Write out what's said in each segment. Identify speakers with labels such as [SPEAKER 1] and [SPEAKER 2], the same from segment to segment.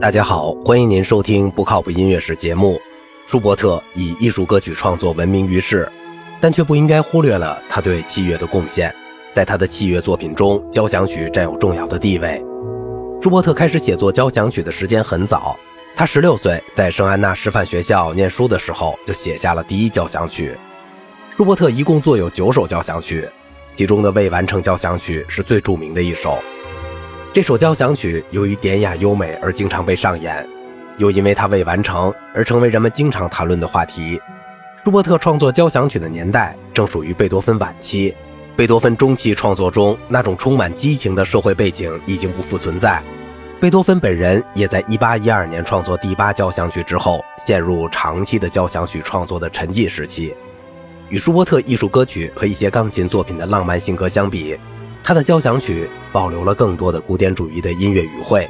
[SPEAKER 1] 大家好，欢迎您收听不靠谱音乐史节目。舒伯特以艺术歌曲创作闻名于世，但却不应该忽略了他对器乐的贡献。在他的器乐作品中，交响曲占有重要的地位。舒伯特开始写作交响曲的时间很早，他十六岁在圣安娜师范学校念书的时候就写下了第一交响曲。舒伯特一共作有九首交响曲，其中的未完成交响曲是最著名的一首。这首交响曲由于典雅优美而经常被上演，又因为它未完成而成为人们经常谈论的话题。舒伯特创作交响曲的年代正属于贝多芬晚期，贝多芬中期创作中那种充满激情的社会背景已经不复存在。贝多芬本人也在1812年创作第八交响曲之后，陷入长期的交响曲创作的沉寂时期。与舒伯特艺术歌曲和一些钢琴作品的浪漫性格相比，他的交响曲保留了更多的古典主义的音乐语汇，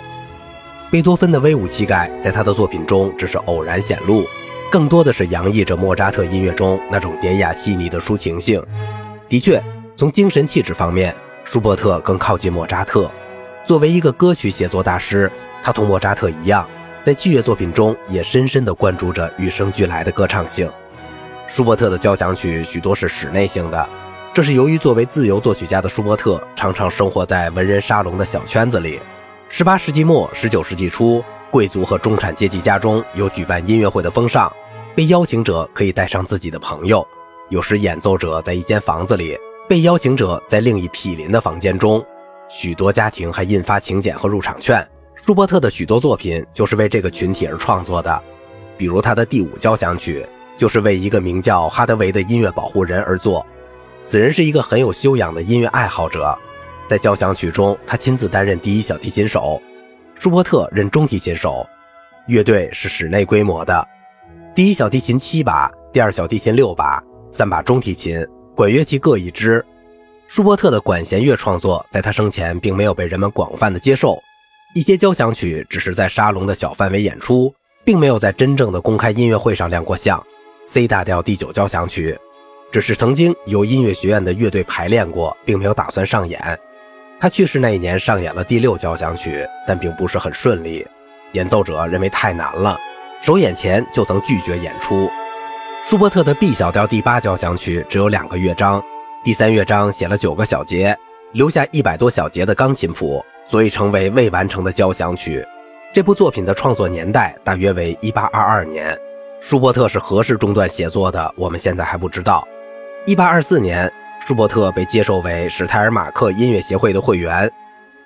[SPEAKER 1] 贝多芬的威武气概在他的作品中只是偶然显露，更多的是洋溢着莫扎特音乐中那种典雅细腻的抒情性。的确，从精神气质方面，舒伯特更靠近莫扎特。作为一个歌曲写作大师，他同莫扎特一样，在器乐作品中也深深地关注着与生俱来的歌唱性。舒伯特的交响曲许多是室内性的。这是由于作为自由作曲家的舒伯特常常生活在文人沙龙的小圈子里。18世纪末、19世纪初，贵族和中产阶级家中有举办音乐会的风尚，被邀请者可以带上自己的朋友。有时演奏者在一间房子里，被邀请者在另一毗邻的房间中。许多家庭还印发请柬和入场券。舒伯特的许多作品就是为这个群体而创作的，比如他的第五交响曲就是为一个名叫哈德维的音乐保护人而作。此人是一个很有修养的音乐爱好者，在交响曲中，他亲自担任第一小提琴手，舒伯特任中提琴手。乐队是室内规模的，第一小提琴七把，第二小提琴六把，三把中提琴，管乐器各一支。舒伯特的管弦乐创作在他生前并没有被人们广泛的接受，一些交响曲只是在沙龙的小范围演出，并没有在真正的公开音乐会上亮过相。C 大调第九交响曲。只是曾经由音乐学院的乐队排练过，并没有打算上演。他去世那一年上演了第六交响曲，但并不是很顺利。演奏者认为太难了，首演前就曾拒绝演出。舒伯特的 B 小调第八交响曲只有两个乐章，第三乐章写了九个小节，留下一百多小节的钢琴谱，所以成为未完成的交响曲。这部作品的创作年代大约为1822年。舒伯特是何时中断写作的，我们现在还不知道。一八二四年，舒伯特被接受为史泰尔马克音乐协会的会员。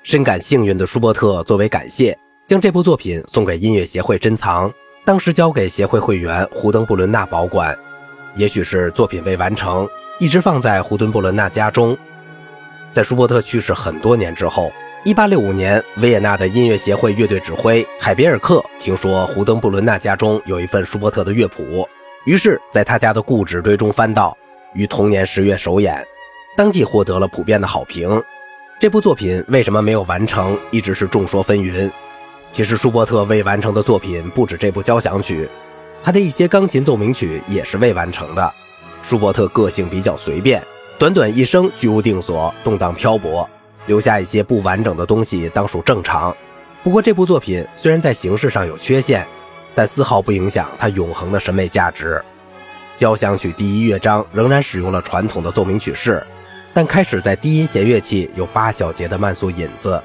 [SPEAKER 1] 深感幸运的舒伯特作为感谢，将这部作品送给音乐协会珍藏，当时交给协会会员胡登布伦纳保管。也许是作品未完成，一直放在胡登布伦纳家中。在舒伯特去世很多年之后，一八六五年，维也纳的音乐协会乐队指挥海别尔克听说胡登布伦纳家中有一份舒伯特的乐谱，于是在他家的故纸堆中翻到。于同年十月首演，当即获得了普遍的好评。这部作品为什么没有完成，一直是众说纷纭。其实舒伯特未完成的作品不止这部交响曲，他的一些钢琴奏鸣曲也是未完成的。舒伯特个性比较随便，短短一生居无定所，动荡漂泊，留下一些不完整的东西当属正常。不过这部作品虽然在形式上有缺陷，但丝毫不影响它永恒的审美价值。交响曲第一乐章仍然使用了传统的奏鸣曲式，但开始在低音弦乐器有八小节的慢速引子。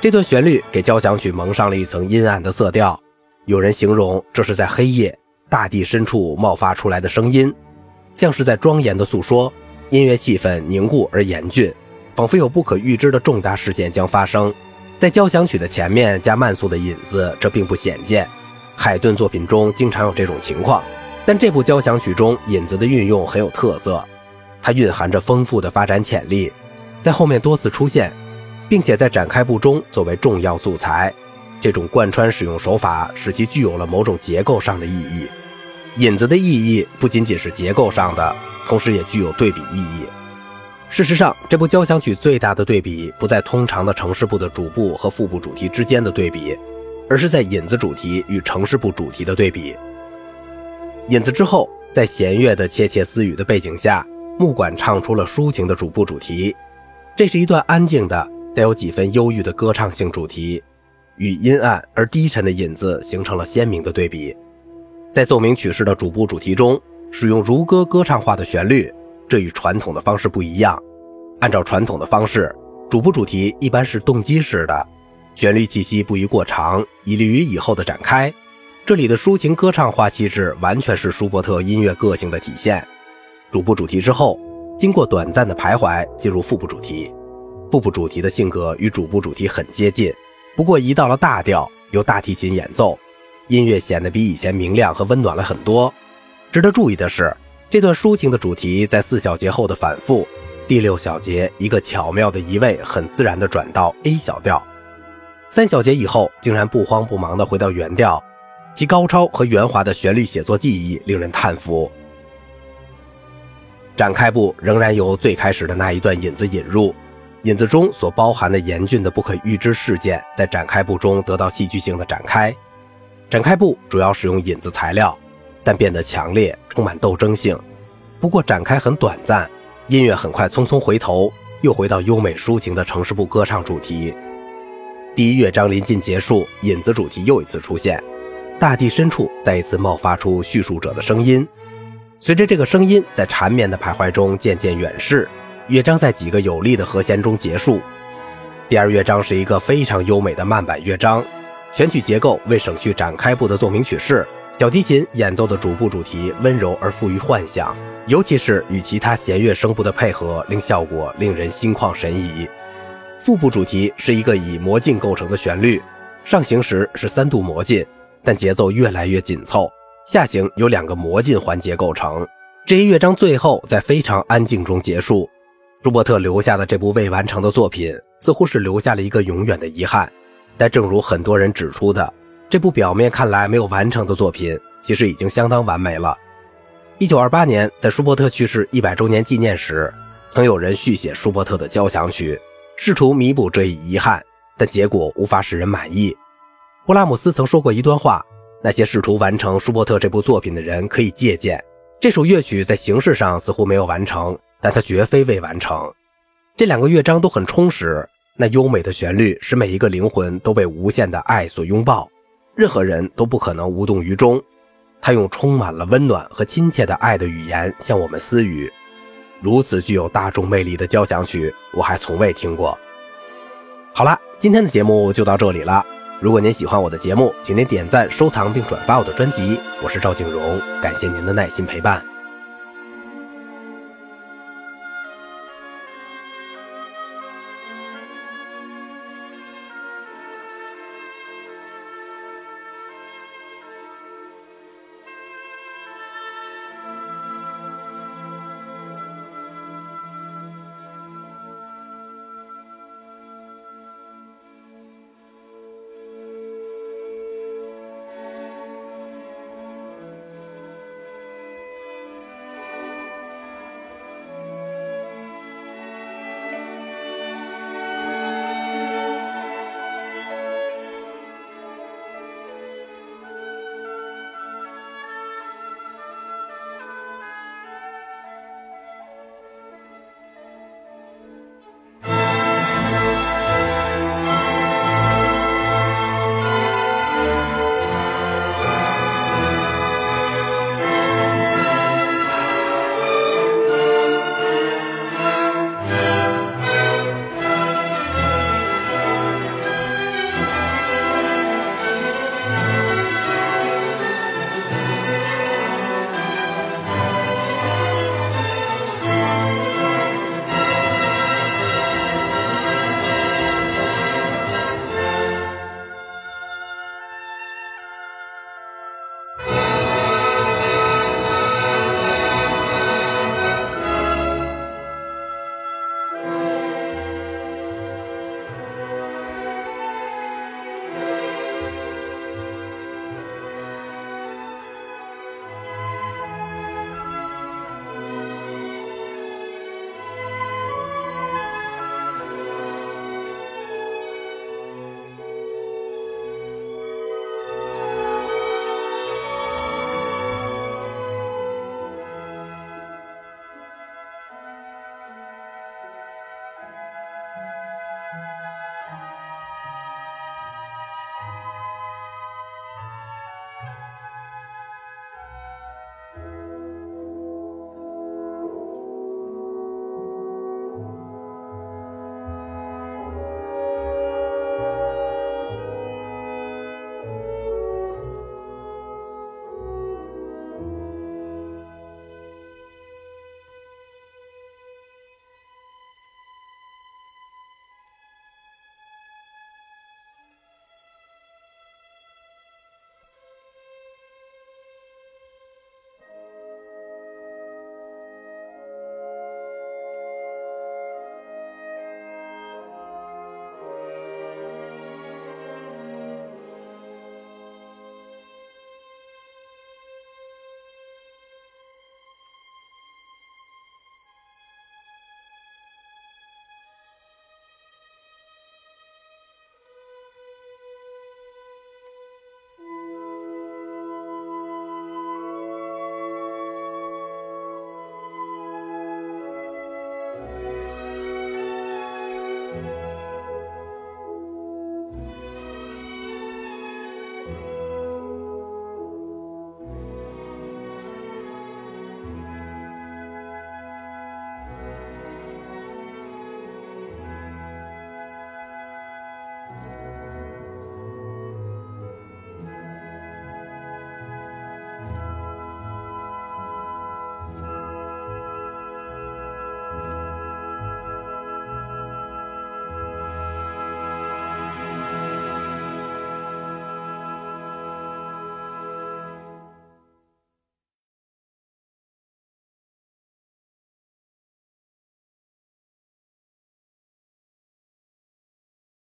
[SPEAKER 1] 这段旋律给交响曲蒙上了一层阴暗的色调。有人形容这是在黑夜、大地深处冒发出来的声音，像是在庄严的诉说。音乐气氛凝固而严峻，仿佛有不可预知的重大事件将发生。在交响曲的前面加慢速的引子，这并不鲜见。海顿作品中经常有这种情况。但这部交响曲中引子的运用很有特色，它蕴含着丰富的发展潜力，在后面多次出现，并且在展开部中作为重要素材。这种贯穿使用手法使其具有了某种结构上的意义。引子的意义不仅仅是结构上的，同时也具有对比意义。事实上，这部交响曲最大的对比不在通常的城市部的主部和副部主题之间的对比，而是在引子主题与城市部主题的对比。引子之后，在弦乐的窃窃私语的背景下，木管唱出了抒情的主部主题。这是一段安静的、带有几分忧郁的歌唱性主题。与阴暗而低沉的引子形成了鲜明的对比。在奏鸣曲式的主部主题中，使用如歌歌唱化的旋律，这与传统的方式不一样。按照传统的方式，主部主题一般是动机式的，旋律气息不宜过长，以利于以后的展开。这里的抒情歌唱化气质完全是舒伯特音乐个性的体现。主部主题之后，经过短暂的徘徊，进入副部主题。副部主题的性格与主部主题很接近，不过移到了大调，由大提琴演奏，音乐显得比以前明亮和温暖了很多。值得注意的是，这段抒情的主题在四小节后的反复，第六小节一个巧妙的移位，很自然的转到 A 小调。三小节以后，竟然不慌不忙的回到原调。其高超和圆滑的旋律写作技艺令人叹服。展开部仍然由最开始的那一段引子引入，引子中所包含的严峻的不可预知事件，在展开部中得到戏剧性的展开。展开部主要使用引子材料，但变得强烈，充满斗争性。不过展开很短暂，音乐很快匆匆回头，又回到优美抒情的城市部歌唱主题。第一乐章临近结束，引子主题又一次出现。大地深处再一次冒发出叙述者的声音，随着这个声音在缠绵的徘徊中渐渐远逝，乐章在几个有力的和弦中结束。第二乐章是一个非常优美的慢板乐章，全曲结构为省去展开部的奏鸣曲式，小提琴演奏的主部主题温柔而富于幻想，尤其是与其他弦乐声部的配合，令效果令人心旷神怡。副部主题是一个以魔镜构成的旋律，上行时是三度魔镜。但节奏越来越紧凑，下行由两个魔镜环节构成。这一乐章最后在非常安静中结束。舒伯特留下的这部未完成的作品，似乎是留下了一个永远的遗憾。但正如很多人指出的，这部表面看来没有完成的作品，其实已经相当完美了。一九二八年，在舒伯特去世一百周年纪念时，曾有人续写舒伯特的交响曲，试图弥补这一遗憾，但结果无法使人满意。布拉姆斯曾说过一段话：那些试图完成舒伯特这部作品的人可以借鉴。这首乐曲在形式上似乎没有完成，但它绝非未完成。这两个乐章都很充实，那优美的旋律使每一个灵魂都被无限的爱所拥抱，任何人都不可能无动于衷。他用充满了温暖和亲切的爱的语言向我们私语。如此具有大众魅力的交响曲，我还从未听过。好了，今天的节目就到这里了。如果您喜欢我的节目，请您点赞、收藏并转发我的专辑。我是赵景荣，感谢您的耐心陪伴。